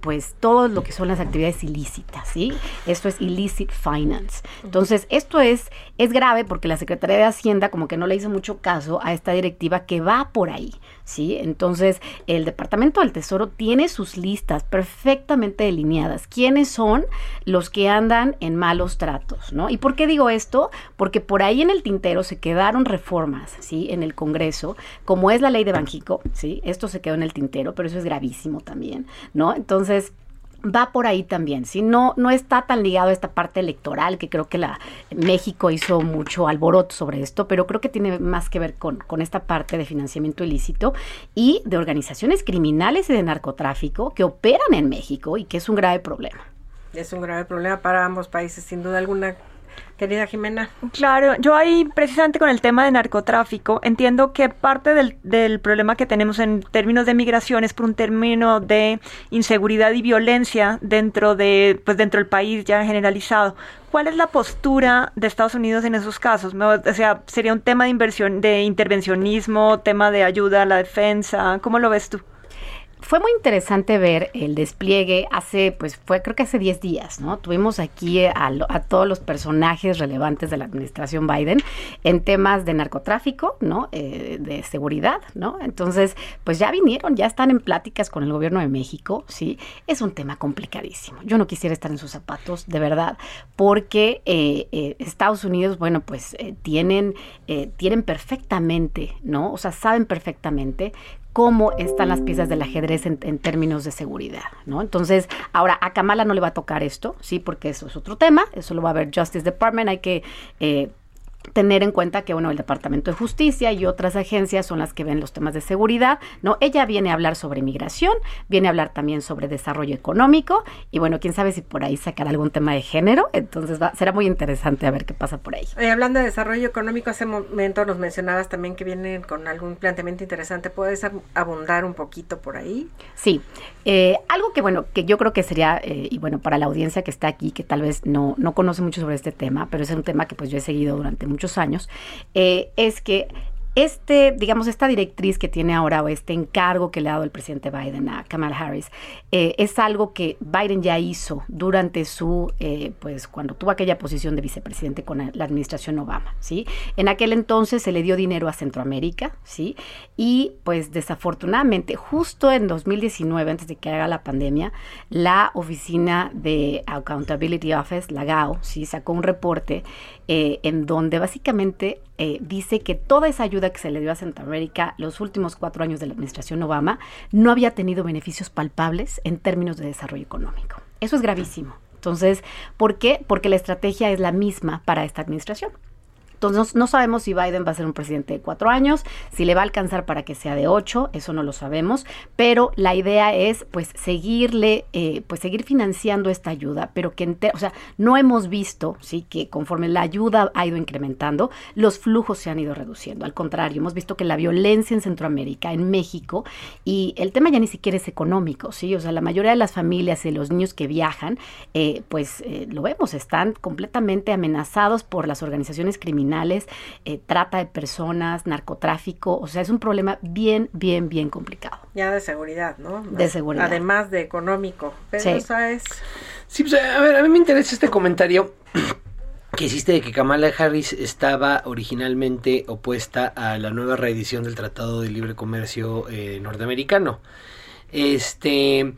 E: pues todo lo que son las actividades ilícitas, ¿sí? Esto es illicit finance. Entonces, esto es, es grave porque la Secretaría de Hacienda como que no le hizo mucho caso a esta directiva que va por ahí, ¿sí? Entonces, el Departamento del Tesoro tiene sus listas perfectamente delineadas. ¿Quiénes son los que andan en malos tratos, ¿no? ¿Y por qué digo esto? Porque por ahí en el tintero se quedaron reformas, ¿sí? En el Congreso, como es la ley de Banjico, ¿sí? Esto se quedó en el tintero, pero eso es gravísimo también, ¿no? Entonces, va por ahí también, ¿sí? No, no está tan ligado a esta parte electoral, que creo que la México hizo mucho alboroto sobre esto, pero creo que tiene más que ver con, con esta parte de financiamiento ilícito y de organizaciones criminales y de narcotráfico que operan en México y que es un grave problema.
B: Es un grave problema para ambos países, sin duda alguna. Querida Jimena.
D: Claro, yo ahí precisamente con el tema de narcotráfico entiendo que parte del, del, problema que tenemos en términos de migración es por un término de inseguridad y violencia dentro de pues dentro del país ya generalizado. ¿Cuál es la postura de Estados Unidos en esos casos? O sea, sería un tema de inversión, de intervencionismo, tema de ayuda a la defensa. ¿Cómo lo ves tú?
E: Fue muy interesante ver el despliegue hace, pues fue creo que hace 10 días, ¿no? Tuvimos aquí a, todos los personajes relevantes de la administración Biden en temas de narcotráfico, ¿no? Eh, de seguridad, ¿no? Entonces, pues ya vinieron, ya están en pláticas con el gobierno de México, ¿sí? Es un tema complicadísimo. Yo no quisiera estar en sus zapatos, de verdad, porque eh, eh, Estados Unidos, bueno, pues tienen, tienen perfectamente, ¿no? O sea, saben perfectamente cómo están las piezas del ajedrez en, términos de seguridad, ¿no? Entonces, ahora a Kamala no le va a tocar esto, sí, porque eso es otro tema, eso lo va a ver Justice Department, hay que eh, tener en cuenta que bueno el Departamento de Justicia y otras agencias son las que ven los temas de seguridad no ella viene a hablar sobre migración viene a hablar también sobre desarrollo económico y bueno quién sabe si por ahí sacar algún tema de género. Entonces va, será muy interesante a ver qué pasa por ahí.
B: Eh, hablando de desarrollo económico hace momento nos mencionabas también que vienen con algún planteamiento interesante. Puedes abundar un poquito por ahí
E: sí. Eh, algo que bueno que yo creo que sería eh, y bueno para la audiencia que está aquí que tal vez no no conoce mucho sobre este tema pero es un tema que pues yo he seguido durante muchos años, eh, es que este, digamos, esta directriz que tiene ahora o este encargo que le ha dado el presidente Biden a Kamala Harris eh, es algo que Biden ya hizo durante su, eh, pues, cuando tuvo aquella posición de vicepresidente con la administración Obama, ¿sí? En aquel entonces se le dio dinero a Centroamérica, ¿sí? Y, pues, desafortunadamente, justo en 2019, antes de que haga la pandemia, la oficina de Accountability Office, la GAO, ¿sí? Sacó un reporte eh, en donde básicamente eh, dice que toda esa ayuda que se le dio a Centroamérica los últimos cuatro años de la administración Obama no había tenido beneficios palpables en términos de desarrollo económico. Eso es gravísimo. Entonces, ¿por qué? Porque la estrategia es la misma para esta administración. Entonces no, sabemos si Biden va a ser un presidente de cuatro años, si le va a alcanzar para que sea de ocho, eso no lo sabemos, pero la idea es pues seguirle, eh, pues seguir financiando esta ayuda, pero que, o sea, no hemos visto, sí, que conforme la ayuda ha ido incrementando, los flujos se han ido reduciendo. Al contrario, hemos visto que la violencia en Centroamérica, en México, y el tema ya ni siquiera es económico, sí, o sea, la mayoría de las familias y los niños que viajan, eh, pues eh, lo vemos, están completamente amenazados por las organizaciones criminales criminales, eh, trata de personas, narcotráfico, o sea, es un problema bien, bien, bien complicado.
B: Ya de seguridad, ¿no?
E: De seguridad.
B: Además de económico. Pero,
E: Sí.
B: ¿sabes?
C: Sí, pues, a ver, a mí me interesa este comentario que hiciste de que Kamala Harris estaba originalmente opuesta a la nueva reedición del Tratado de Libre Comercio eh, norteamericano. Este,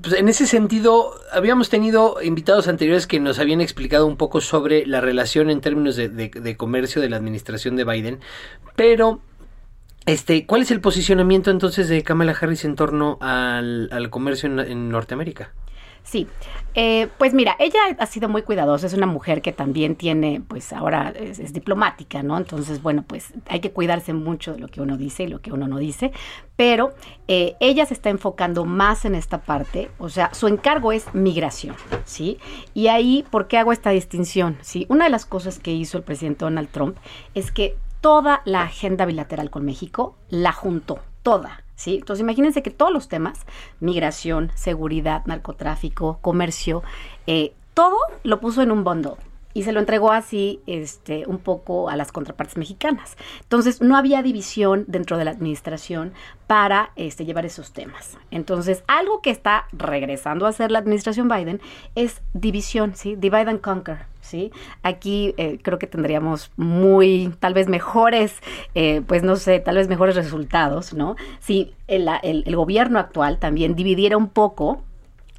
C: pues en ese sentido, habíamos tenido invitados anteriores que nos habían explicado un poco sobre la relación en términos de, comercio de la administración de Biden, pero este, ¿cuál es el posicionamiento entonces de Kamala Harris en torno al, comercio en Norteamérica?
E: Sí, eh, pues mira, ella ha sido muy cuidadosa, es una mujer que también tiene, pues ahora es, diplomática, ¿no? Entonces, bueno, pues hay que cuidarse mucho de lo que uno dice y lo que uno no dice, pero eh, ella se está enfocando más en esta parte, o sea, su encargo es migración, ¿sí? Y ahí, ¿por qué hago esta distinción? Sí, una de las cosas que hizo el presidente Donald Trump es que toda la agenda bilateral con México la juntó, toda. ¿Sí? Entonces imagínense que todos los temas, migración, seguridad, narcotráfico, comercio, eh, todo lo puso en un bundle y se lo entregó así este, un poco a las contrapartes mexicanas. Entonces no había división dentro de la administración para este, llevar esos temas. Entonces algo que está regresando a hacer la administración Biden es división, ¿sí? Divide and conquer. ¿Sí? Aquí eh, creo que tendríamos muy, tal vez mejores, eh, pues no sé, tal vez mejores resultados, ¿no? Si el, el- el gobierno actual también dividiera un poco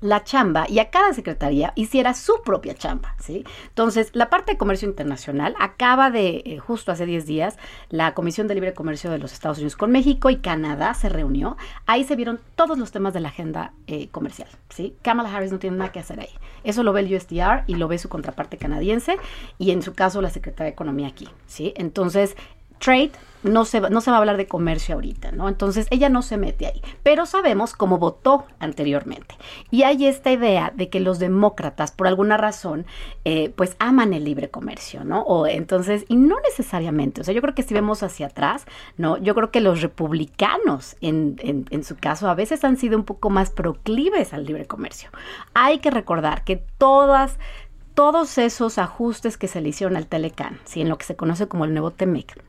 E: la chamba y a cada secretaría hiciera su propia chamba, ¿sí? Entonces, la parte de comercio internacional acaba de, eh, justo hace 10 días, la Comisión de Libre Comercio de los Estados Unidos con México y Canadá se reunió. Ahí se vieron todos los temas de la agenda eh, comercial, ¿sí? Kamala Harris no tiene nada que hacer ahí. Eso lo ve el USDR y lo ve su contraparte canadiense y en su caso la Secretaría de Economía aquí, ¿sí? Entonces, trade no se, va- no se va a hablar de comercio ahorita, ¿no? Entonces ella no se mete ahí. Pero sabemos cómo votó anteriormente. Y hay esta idea de que los demócratas, por alguna razón, eh, pues aman el libre comercio, ¿no? O entonces, y no necesariamente. O sea, yo creo que si vemos hacia atrás, ¿no? Yo creo que los republicanos, en, en, su caso, a veces han sido un poco más proclives al libre comercio. Hay que recordar que todas todos esos ajustes que se le hicieron al Telecan, ¿sí? en lo que se conoce como el nuevo TEMEC,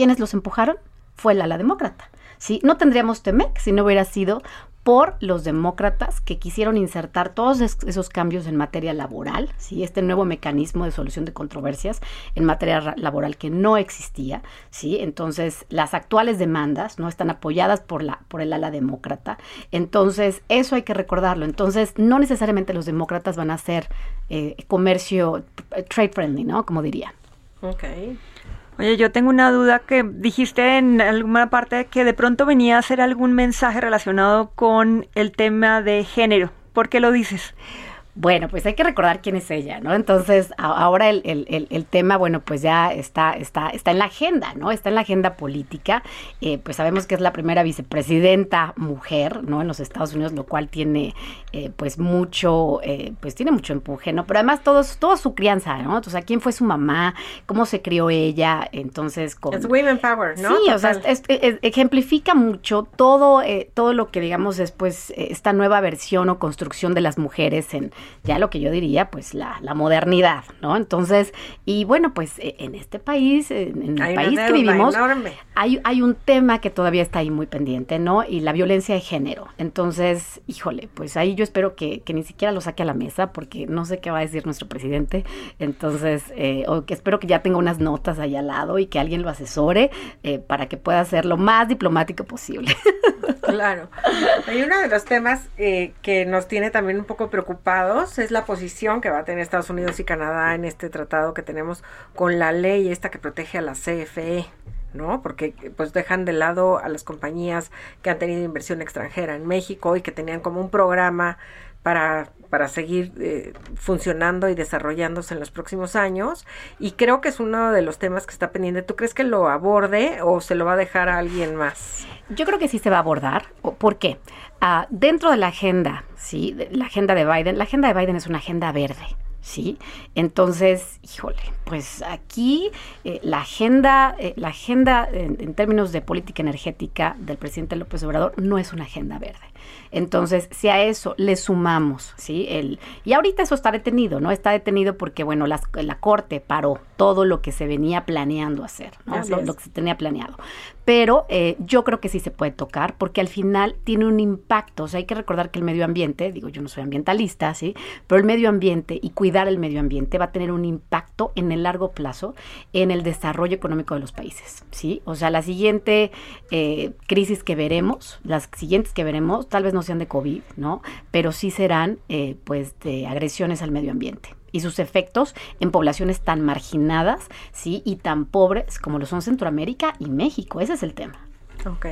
E: ¿quiénes los empujaron? Fue el ala demócrata. ¿sí? No tendríamos TEMEC si no hubiera sido por los demócratas que quisieron insertar todos es- esos cambios en materia laboral, ¿sí? este nuevo mecanismo de solución de controversias en materia ra- laboral que no existía, ¿sí? entonces las actuales demandas no están apoyadas por, la, por el ala demócrata, entonces eso hay que recordarlo, entonces no necesariamente los demócratas van a hacer eh, comercio eh, trade friendly, ¿no? Como diría.
B: Ok.
D: Oye, yo tengo una duda que dijiste en alguna parte que de pronto venía a hacer algún mensaje relacionado con el tema de género. ¿Por qué lo dices?
E: Bueno, pues hay que recordar quién es ella, ¿no? Entonces, a- ahora el, el- el- el tema, bueno, pues ya está, está, está en la agenda, ¿no? Está en la agenda política. Eh, pues sabemos que es la primera vicepresidenta mujer, ¿no? En los Estados Unidos, lo cual tiene, eh, pues, mucho, eh, pues tiene mucho empuje, ¿no? Pero además, todos, toda su crianza, ¿no? O sea, quién fue su mamá, cómo se crió ella, entonces, con...
B: Es Women Power, ¿no?
E: Sí, o sea,
B: Total.
E: es- es- ejemplifica mucho todo, eh, todo lo que digamos es pues esta nueva versión o construcción de las mujeres en ya lo que yo diría pues la, la modernidad, ¿no? Entonces, y bueno, pues eh, en este país, en, el país que vivimos,
B: enorme.
E: hay, hay un tema que todavía está ahí muy pendiente, ¿no? Y la violencia de género. Entonces, híjole, pues ahí yo espero que, que ni siquiera lo saque a la mesa porque no sé qué va a decir nuestro presidente. Entonces, eh, o que espero que ya tenga unas notas ahí al lado y que alguien lo asesore eh, para que pueda ser lo más diplomático posible. [laughs]
B: Claro. Hay uno de los temas eh, que nos tiene también un poco preocupados es la posición que va a tener Estados Unidos y Canadá en este tratado que tenemos con la ley esta que protege a la CFE. ¿no? Porque pues dejan de lado a las compañías que han tenido inversión extranjera en México y que tenían como un programa para, para seguir eh, funcionando y desarrollándose en los próximos años. Y creo que es uno de los temas que está pendiente. ¿Tú crees que lo aborde o se lo va a dejar a alguien más?
E: Yo creo que sí se va a abordar. ¿O ¿Por qué? Ah, dentro de la agenda, sí, la agenda de Biden, la agenda de Biden es una agenda verde. ¿sí? Entonces, híjole, pues aquí eh, la agenda, eh, la agenda en, términos de política energética del presidente López Obrador no es una agenda verde. Entonces, si a eso le sumamos, ¿sí? El, y ahorita eso está detenido, ¿no? Está detenido porque, bueno, la Corte paró todo lo que se venía planeando hacer, ¿no? Lo, que se tenía planeado. Pero eh, yo creo que sí se puede tocar porque al final tiene un impacto. O sea, hay que recordar que el medio ambiente, digo, yo no soy ambientalista, ¿sí? Pero el medio ambiente y cuidar el medio ambiente va a tener un impacto en el largo plazo en el desarrollo económico de los países, ¿sí? O sea, la siguiente eh, crisis que veremos, las siguientes que veremos, tal vez no sean de COVID, ¿no? Pero sí serán, eh, pues, de agresiones al medio ambiente y sus efectos en poblaciones tan marginadas, sí, y tan pobres como lo son Centroamérica y México. Ese es el tema.
B: Ok.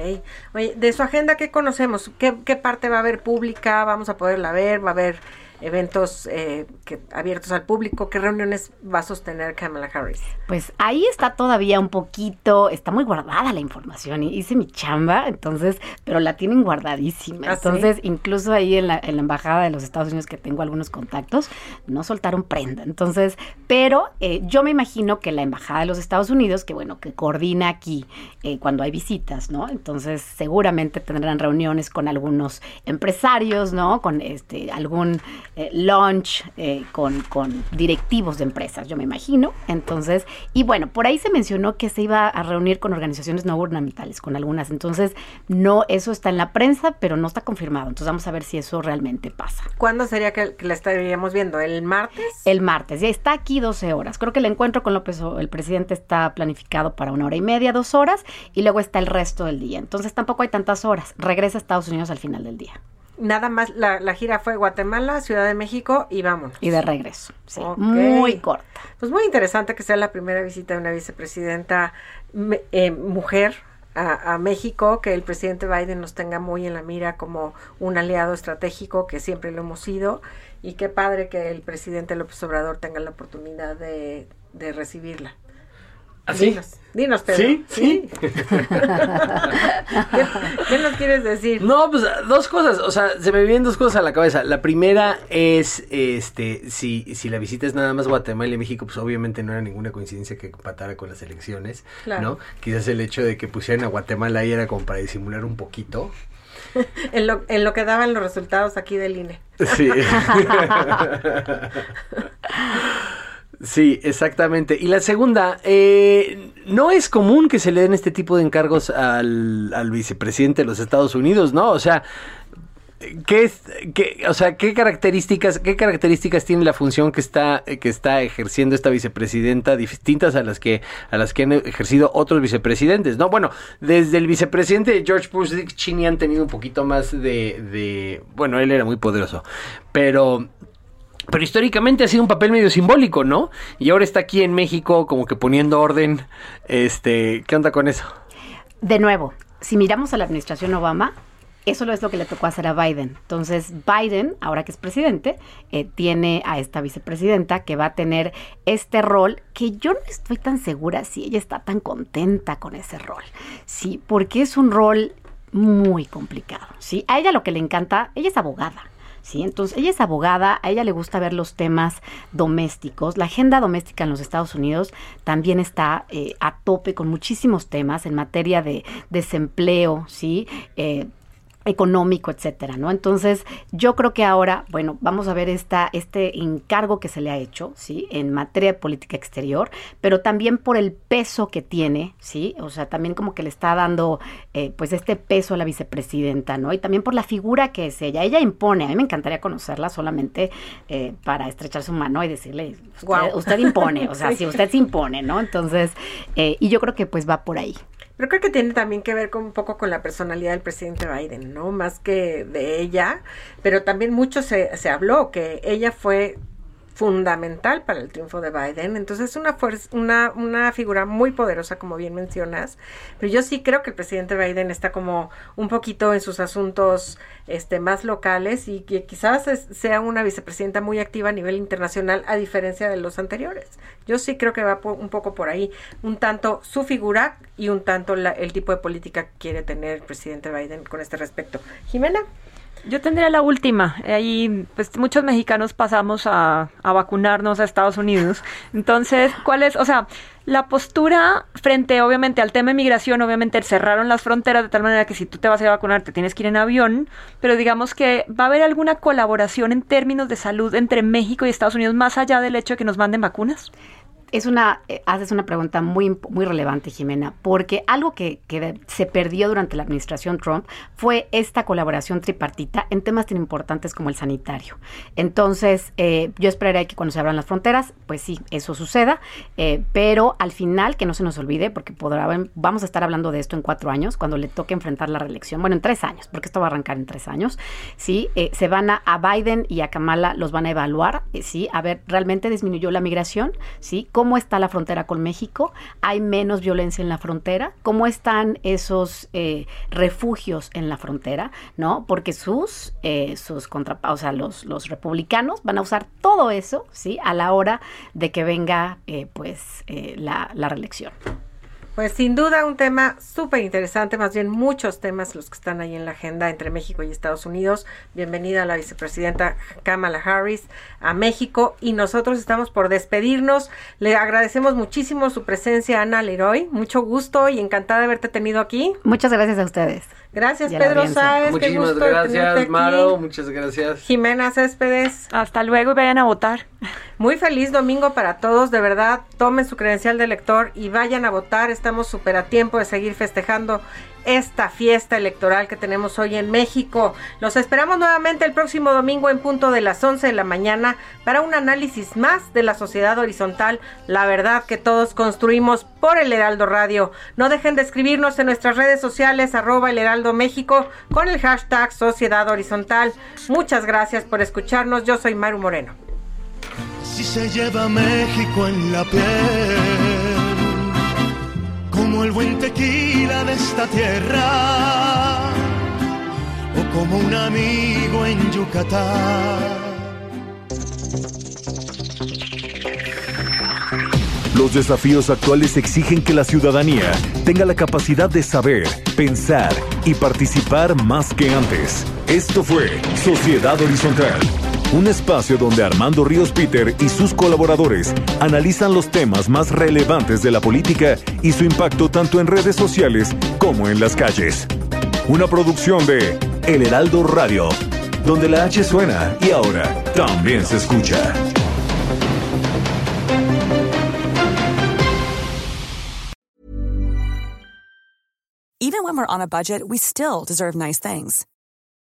B: Oye, de su agenda, ¿qué conocemos? ¿Qué, qué parte va a haber pública? ¿Vamos a poderla ver? ¿Va a haber eventos eh, que, abiertos al público. ¿Qué reuniones va a sostener Kamala Harris?
E: Pues ahí está todavía un poquito, está muy guardada la información. Hice mi chamba, entonces, pero la tienen guardadísima. ¿Ah, entonces, incluso ahí en la, en la, Embajada de los Estados Unidos, que tengo algunos contactos, no soltaron prenda. Entonces, pero eh, yo me imagino que la Embajada de los Estados Unidos, que bueno, que coordina aquí eh, cuando hay visitas, ¿no? Entonces, seguramente tendrán reuniones con algunos empresarios, ¿no? Con este algún eh, launch eh, con, con, directivos de empresas, yo me imagino. Entonces, y bueno, por ahí se mencionó que se iba a reunir con organizaciones no gubernamentales, con algunas. Entonces, no, eso está en la prensa, pero no está confirmado. Entonces, vamos a ver si eso realmente pasa.
B: ¿Cuándo sería que, la estaríamos viendo? ¿El martes?
E: El martes, ya está aquí 12 horas. Creo que el encuentro con López, el presidente, está planificado para una hora y media, dos horas, y luego está el resto del día. Entonces, tampoco hay tantas horas. Regresa a Estados Unidos al final del día
B: nada más la, la, gira fue Guatemala, Ciudad de México y vamos.
E: Y de regreso. Muy corta.
B: Pues muy interesante que sea la primera visita de una vicepresidenta eh, mujer a, a, México, que el presidente Biden nos tenga muy en la mira como un aliado estratégico, que siempre lo hemos sido, y qué padre que el presidente López Obrador tenga la oportunidad de, de recibirla.
C: ¿Así?
B: Dinos, dinos, Pedro. ¿Sí? ¿Sí? [laughs] ¿Qué, nos quieres decir?
C: No, pues dos cosas, o sea, se me vienen dos cosas a la cabeza. La primera es, este, si, si la visita es nada más Guatemala y México, pues obviamente no era ninguna coincidencia que empatara con las elecciones, ¿no? Quizás el hecho de que pusieran a Guatemala ahí era como para disimular un poquito. [laughs]
B: en, lo, en lo que daban los resultados aquí del INE.
C: Sí. [laughs] Sí, exactamente. Y la segunda, eh, no es común que se le den este tipo de encargos al, al vicepresidente de los Estados Unidos, ¿no? O sea, ¿Qué, qué, o sea, ¿qué características, qué características tiene la función que está, que está ejerciendo esta vicepresidenta distintas a las que, a las que han ejercido otros vicepresidentes? No, bueno, desde el vicepresidente George Bush Cheney han tenido un poquito más de, de, bueno, él era muy poderoso, pero pero históricamente ha sido un papel medio simbólico, ¿no? Y ahora está aquí en México como que poniendo orden. Este, ¿qué onda con eso?
E: De nuevo, si miramos a la administración Obama, eso es lo que le tocó hacer a Biden. Entonces, Biden, ahora que es presidente, eh, tiene a esta vicepresidenta que va a tener este rol que yo no estoy tan segura si ella está tan contenta con ese rol. Sí, porque es un rol muy complicado. Sí, a ella lo que le encanta, ella es abogada. ¿Sí? Entonces, ella es abogada, a ella le gusta ver los temas domésticos. La agenda doméstica en los Estados Unidos también está eh, a tope con muchísimos temas en materia de desempleo, ¿sí? Eh, económico, etcétera, ¿no? Entonces, yo creo que ahora, bueno, vamos a ver esta, este encargo que se le ha hecho, ¿sí? En materia de política exterior, pero también por el peso que tiene, ¿sí? O sea, también como que le está dando, eh, pues, este peso a la vicepresidenta, ¿no? Y también por la figura que es ella. Ella impone, a mí me encantaría conocerla solamente eh, para estrechar su mano y decirle, usted, usted impone, o sea, [laughs] si usted se impone, ¿no? Entonces, eh, y yo creo que pues va por ahí.
B: Pero creo que tiene también que ver con un poco con la personalidad del presidente Biden, ¿no? Más que de ella, pero también mucho se, se habló que ella fue fundamental para el triunfo de Biden. Entonces es una, una, una figura muy poderosa, como bien mencionas. Pero yo sí creo que el presidente Biden está como un poquito en sus asuntos este, más locales y que quizás sea una vicepresidenta muy activa a nivel internacional, a diferencia de los anteriores. Yo sí creo que va un poco por ahí, un tanto su figura y un tanto el tipo de política que quiere tener el presidente Biden con este respecto. Jimena.
D: Yo tendría la última. Ahí, pues muchos mexicanos pasamos a, a vacunarnos a Estados Unidos. Entonces, ¿cuál es? O sea, la postura frente, obviamente, al tema de migración, obviamente cerraron las fronteras de tal manera que si tú te vas a vacunar te tienes que ir en avión, pero digamos que va a haber alguna colaboración en términos de salud entre México y Estados Unidos más allá del hecho de que nos manden vacunas
E: es una, eh, haces una pregunta muy, muy relevante, Jimena, porque algo que, que, se perdió durante la administración Trump fue esta colaboración tripartita en temas tan importantes como el sanitario. Entonces, eh, yo esperaría que cuando se abran las fronteras, pues sí, eso suceda, eh, pero al final, que no se nos olvide, porque podrá, vamos a estar hablando de esto en cuatro años, cuando le toque enfrentar la reelección, bueno, en tres años, porque esto va a arrancar en tres años, ¿sí? se van a, a Biden y a Kamala, los van a evaluar, ¿sí? A ver, ¿realmente disminuyó la migración? ¿Sí? Cómo está la frontera con México, hay menos violencia en la frontera, cómo están esos eh, refugios en la frontera, ¿no? Porque sus, eh, sus contra, o sea, los, los republicanos van a usar todo eso, ¿sí? A la hora de que venga, eh, pues, la, la reelección.
B: Pues sin duda un tema súper interesante, más bien muchos temas los que están ahí en la agenda entre México y Estados Unidos. Bienvenida a la vicepresidenta Kamala Harris a México y nosotros estamos por despedirnos. Le agradecemos muchísimo su presencia, Ana Leroy. Mucho gusto y encantada de haberte tenido aquí.
E: Muchas gracias a ustedes.
B: Gracias, Pedro Sáez.
C: Muchísimas gracias, Maro. Muchas gracias.
B: Jimena Céspedes.
D: Hasta luego y vayan a votar.
B: Muy feliz domingo para todos. De verdad, tomen su credencial de elector y vayan a votar. Estamos súper a tiempo de seguir festejando esta fiesta electoral que tenemos hoy en México. Los esperamos nuevamente el próximo domingo en punto de las 11 de la mañana para un análisis más de la sociedad horizontal, la verdad que todos construimos por el Heraldo Radio. No dejen de escribirnos en nuestras redes sociales arroba el Heraldo México con el hashtag Sociedad Horizontal. Muchas gracias por escucharnos. Yo soy Maru Moreno.
F: Si se lleva México en la piel como el buen tequila de esta tierra o como un amigo en Yucatán.
A: Los desafíos actuales exigen que la ciudadanía tenga la capacidad de saber, pensar y participar más que antes. Esto fue Sociedad Horizontal un espacio donde Armando Ríos Peter y sus colaboradores analizan los temas más relevantes de la política y su impacto tanto en redes sociales como en las calles. Una producción de El Heraldo Radio, donde la H suena y ahora también se escucha.
G: Even when we're on a budget, we still deserve nice things.